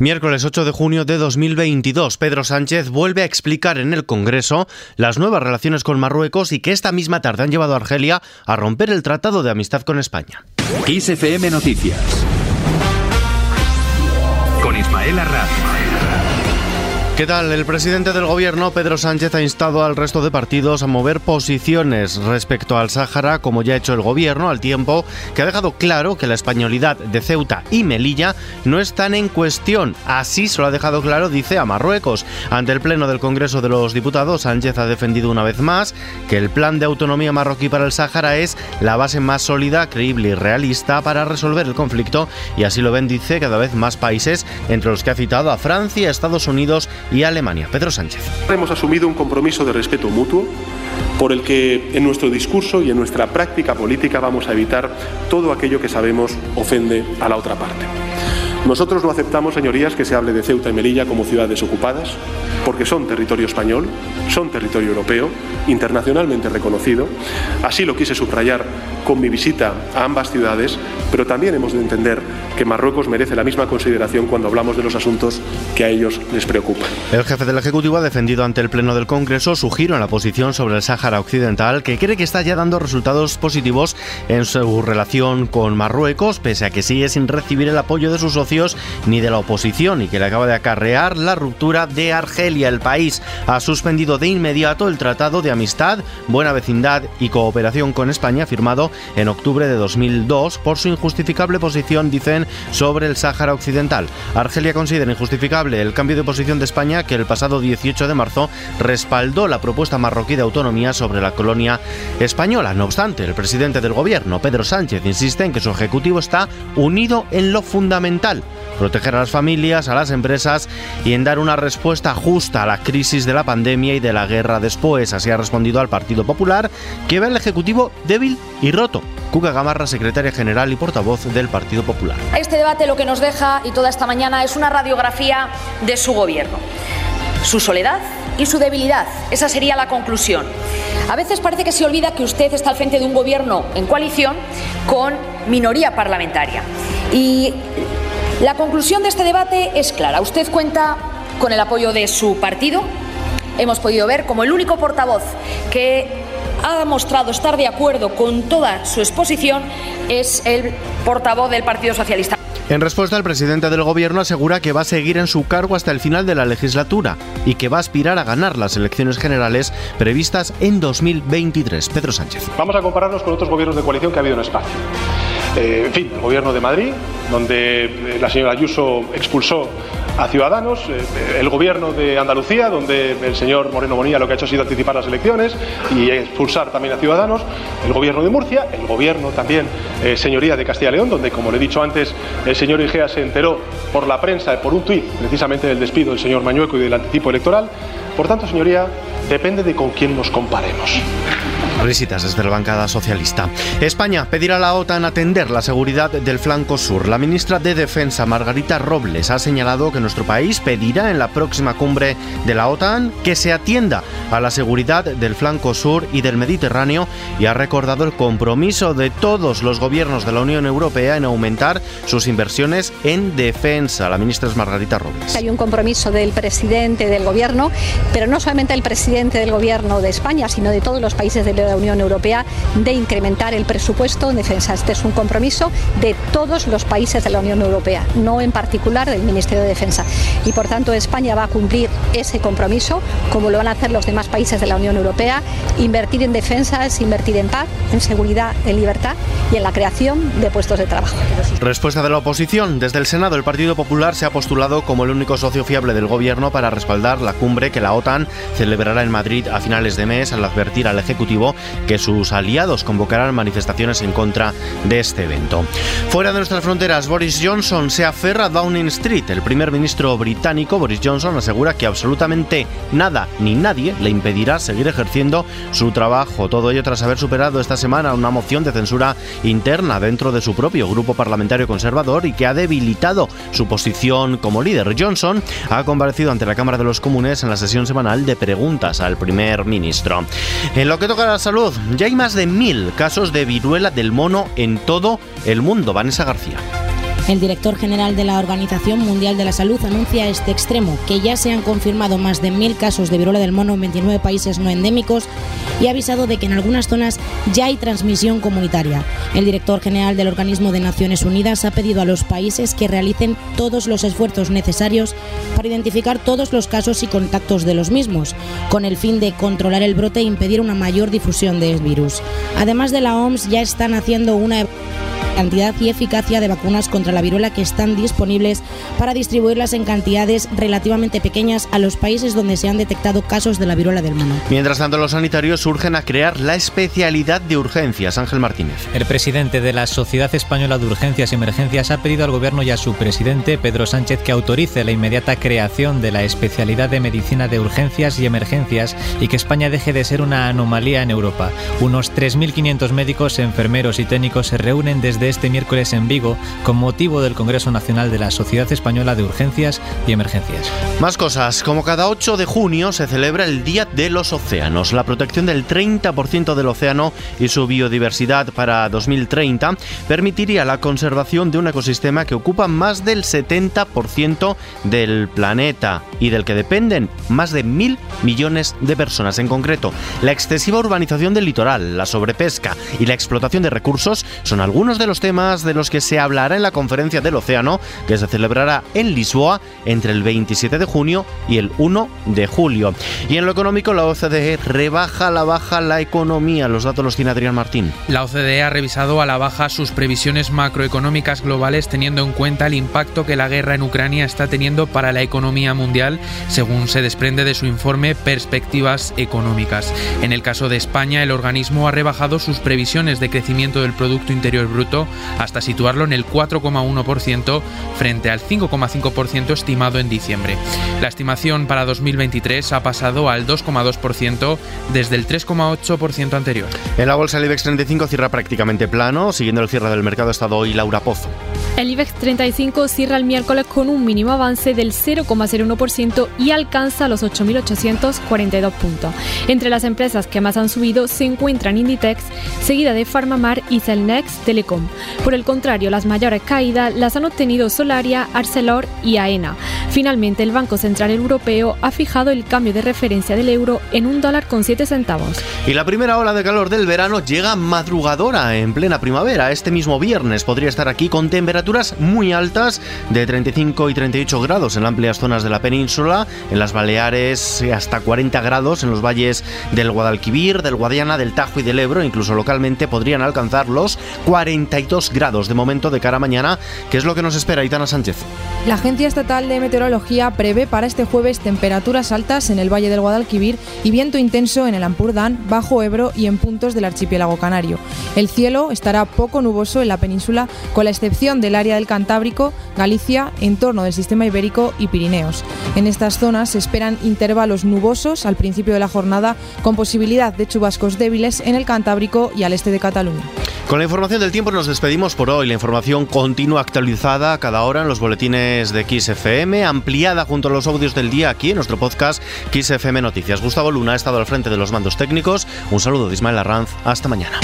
Miércoles 8 de junio de 2022, Pedro Sánchez vuelve a explicar en el Congreso las nuevas relaciones con Marruecos y que esta misma tarde han llevado a Argelia a romper el Tratado de Amistad con España. XFM Noticias. Con Ismael. ¿Qué tal? El presidente del gobierno, Pedro Sánchez, ha instado al resto de partidos a mover posiciones respecto al Sáhara, como ya ha hecho el gobierno, al tiempo que ha dejado claro que la españolidad de Ceuta y Melilla no están en cuestión. Así se lo ha dejado claro, dice, a Marruecos. Ante el Pleno del Congreso de los Diputados, Sánchez ha defendido una vez más que el plan de autonomía marroquí para el Sáhara es la base más sólida, creíble y realista para resolver el conflicto y así lo ven, dice, cada vez más países, entre los que ha citado a Francia, Estados Unidos y Alemania. Pedro Sánchez. Hemos asumido un compromiso de respeto mutuo por el que en nuestro discurso y en nuestra práctica política vamos a evitar todo aquello que sabemos ofende a la otra parte. Nosotros no aceptamos, señorías, que se hable de Ceuta y Melilla como ciudades ocupadas, porque son territorio español, son territorio europeo, internacionalmente reconocido. Así lo quise subrayar con mi visita a ambas ciudades, pero también hemos de entender que Marruecos merece la misma consideración cuando hablamos de los asuntos que a ellos les preocupan. El jefe del Ejecutivo ha defendido ante el Pleno del Congreso su giro en la posición sobre el Sáhara Occidental, que cree que está ya dando resultados positivos en su relación con Marruecos, pese a que sigue sin recibir el apoyo de sus socios ni de la oposición y que le acaba de acarrear la ruptura de Argelia. El país ha suspendido de inmediato el Tratado de Amistad, Buena Vecindad y Cooperación con España firmado en octubre de 2002 por su injustificable posición, dicen, sobre el Sáhara Occidental. Argelia considera injustificable el cambio de posición de España que el pasado 18 de marzo respaldó la propuesta marroquí de autonomía sobre la colonia española. No obstante, el presidente del gobierno, Pedro Sánchez, insiste en que su ejecutivo está unido en lo fundamental proteger a las familias, a las empresas y en dar una respuesta justa a la crisis de la pandemia y de la guerra después. Así ha respondido al Partido Popular, que ve al Ejecutivo débil y roto. Cuca Gamarra, secretaria general y portavoz del Partido Popular. Este debate lo que nos deja, y toda esta mañana, es una radiografía de su gobierno. Su soledad y su debilidad. Esa sería la conclusión. A veces parece que se olvida que usted está al frente de un gobierno en coalición con minoría parlamentaria. Y la conclusión de este debate es clara. Usted cuenta con el apoyo de su partido. Hemos podido ver como el único portavoz que ha mostrado estar de acuerdo con toda su exposición es el portavoz del Partido Socialista. En respuesta, el presidente del gobierno asegura que va a seguir en su cargo hasta el final de la legislatura y que va a aspirar a ganar las elecciones generales previstas en 2023. Pedro Sánchez. Vamos a compararnos con otros gobiernos de coalición que ha habido en España. Eh, en fin, el gobierno de Madrid, donde eh, la señora Ayuso expulsó a Ciudadanos, eh, el gobierno de Andalucía, donde el señor Moreno Bonilla lo que ha hecho ha sido anticipar las elecciones y expulsar también a Ciudadanos, el gobierno de Murcia, el gobierno también, señoría de Castilla y León, donde, como le he dicho antes, el señor Igea se enteró por la prensa, por un tuit, precisamente del despido del señor Mañueco y del anticipo electoral. Por tanto, señoría, depende de con quién nos comparemos. Risitas desde la bancada socialista. España pedirá a la OTAN atender la seguridad del flanco sur. La ministra de Defensa, Margarita Robles, ha señalado que nuestro país pedirá en la próxima cumbre de la OTAN que se atienda a la seguridad del flanco sur y del Mediterráneo y ha recordado el compromiso de todos los gobiernos de la Unión Europea en aumentar sus inversiones en defensa. La ministra es Margarita Robles. Hay un compromiso del presidente del gobierno, pero no solamente el presidente del gobierno de España, sino de todos los países de la Unión Europea de incrementar el presupuesto en defensa. Este es un compromiso de todos los países de la Unión Europea, no en particular del Ministerio de Defensa. Y por tanto España va a cumplir ese compromiso, como lo van a hacer los demás países de la Unión Europea, invertir en defensa es invertir en paz, en seguridad, en libertad y en la creación de puestos de trabajo. Respuesta de la oposición. Desde el Senado, el Partido Popular se ha postulado como el único socio fiable del gobierno para respaldar la cumbre que la OTAN celebrará en Madrid a finales de mes al advertir al Ejecutivo que sus aliados convocarán manifestaciones en contra de este evento. Fuera de nuestras fronteras, Boris Johnson se aferra a Downing Street. El primer ministro británico, Boris Johnson, asegura que absolutamente nada ni nadie le impedirá seguir ejerciendo su trabajo. Todo ello tras haber superado esta semana una moción de censura interna dentro de su propio grupo parlamentario conservador y que ha debilitado su posición como líder. Johnson ha comparecido ante la Cámara de los Comunes en la sesión semanal de preguntas al primer ministro. En lo que toca a la salud, ya hay más de mil casos de viruela del mono en todo el mundo. Vanessa García. El director general de la Organización Mundial de la Salud anuncia este extremo, que ya se han confirmado más de mil casos de viruela del mono en 29 países no endémicos y ha avisado de que en algunas zonas ya hay transmisión comunitaria. El director general del organismo de Naciones Unidas ha pedido a los países que realicen todos los esfuerzos necesarios para identificar todos los casos y contactos de los mismos, con el fin de controlar el brote e impedir una mayor difusión del virus. Además de la OMS, ya están haciendo una cantidad y eficacia de vacunas contra la viruela que están disponibles para distribuirlas en cantidades relativamente pequeñas a los países donde se han detectado casos de la viruela del mono. Mientras tanto, los sanitarios surgen a crear la especialidad de urgencias. Ángel Martínez. El presidente de la Sociedad Española de Urgencias y Emergencias ha pedido al gobierno y a su presidente, Pedro Sánchez, que autorice la inmediata creación de la especialidad de medicina de urgencias y emergencias y que España deje de ser una anomalía en Europa. Unos 3.500 médicos, enfermeros y técnicos se reúnen desde este miércoles en Vigo con motivo del Congreso Nacional de la Sociedad Española de Urgencias y Emergencias. Más cosas. Como cada 8 de junio se celebra el Día de los Océanos. La protección del 30% del océano y su biodiversidad para 2030 permitiría la conservación de un ecosistema que ocupa más del 70% del planeta y del que dependen más de mil millones de personas. En concreto, la excesiva urbanización del litoral, la sobrepesca y la explotación de recursos son algunos de los temas de los que se hablará en la Conferencia del Océano, que se celebrará en Lisboa entre el 27 de junio y el 1 de julio. Y en lo económico, la OCDE rebaja la baja la economía. Los datos los tiene Adrián Martín. La OCDE ha revisado a la baja sus previsiones macroeconómicas globales teniendo en cuenta el impacto que la guerra en Ucrania está teniendo para la economía mundial, según se desprende de su informe Perspectivas Económicas. En el caso de España, el organismo ha rebajado sus previsiones de crecimiento del Producto Interior Bruto hasta situarlo en el 4,1% frente al 5,5% estimado en diciembre. La estimación para 2023 ha pasado al 2,2% desde el 3,8% anterior. En la bolsa el IBEX 35 cierra prácticamente plano, siguiendo el cierre del mercado ha estado hoy Laura Pozo. El IBEX 35 cierra el miércoles con un mínimo avance del 0,01% y alcanza los 8.842 puntos. Entre las empresas que más han subido se encuentran Inditex, seguida de Farmamar y Celnex Telecom. Por el contrario, las mayores caídas las han obtenido Solaria, Arcelor y AENA. Finalmente, el Banco Central Europeo ha fijado el cambio de referencia del euro en un dólar con 7 centavos. Y la primera ola de calor del verano llega madrugadora en plena primavera. Este mismo viernes podría estar aquí con temperaturas muy altas de 35 y 38 grados en amplias zonas de la península, en las Baleares hasta 40 grados en los valles del Guadalquivir, del Guadiana, del Tajo y del Ebro, incluso localmente podrían alcanzar los 42 grados de momento de cara a mañana, que es lo que nos espera Itana Sánchez. La Agencia Estatal de Meteorología prevé para este jueves temperaturas altas en el Valle del Guadalquivir y viento intenso en el Ampurdán, Bajo Ebro y en puntos del archipiélago canario. El cielo estará poco nuboso en la península, con la excepción del área del Cantábrico, Galicia, en torno del sistema ibérico y Pirineos. En estas zonas se esperan intervalos nubosos al principio de la jornada, con posibilidad de chubascos débiles en el Cantábrico y al este de Cataluña. Con la información del tiempo nos despedimos por hoy. La información continua actualizada cada hora en los boletines de XFM, ampliada junto a los audios del día aquí en nuestro podcast XFM Noticias. Gustavo Luna ha estado al frente de los mandos técnicos. Un saludo de Ismael Arranz. Hasta mañana.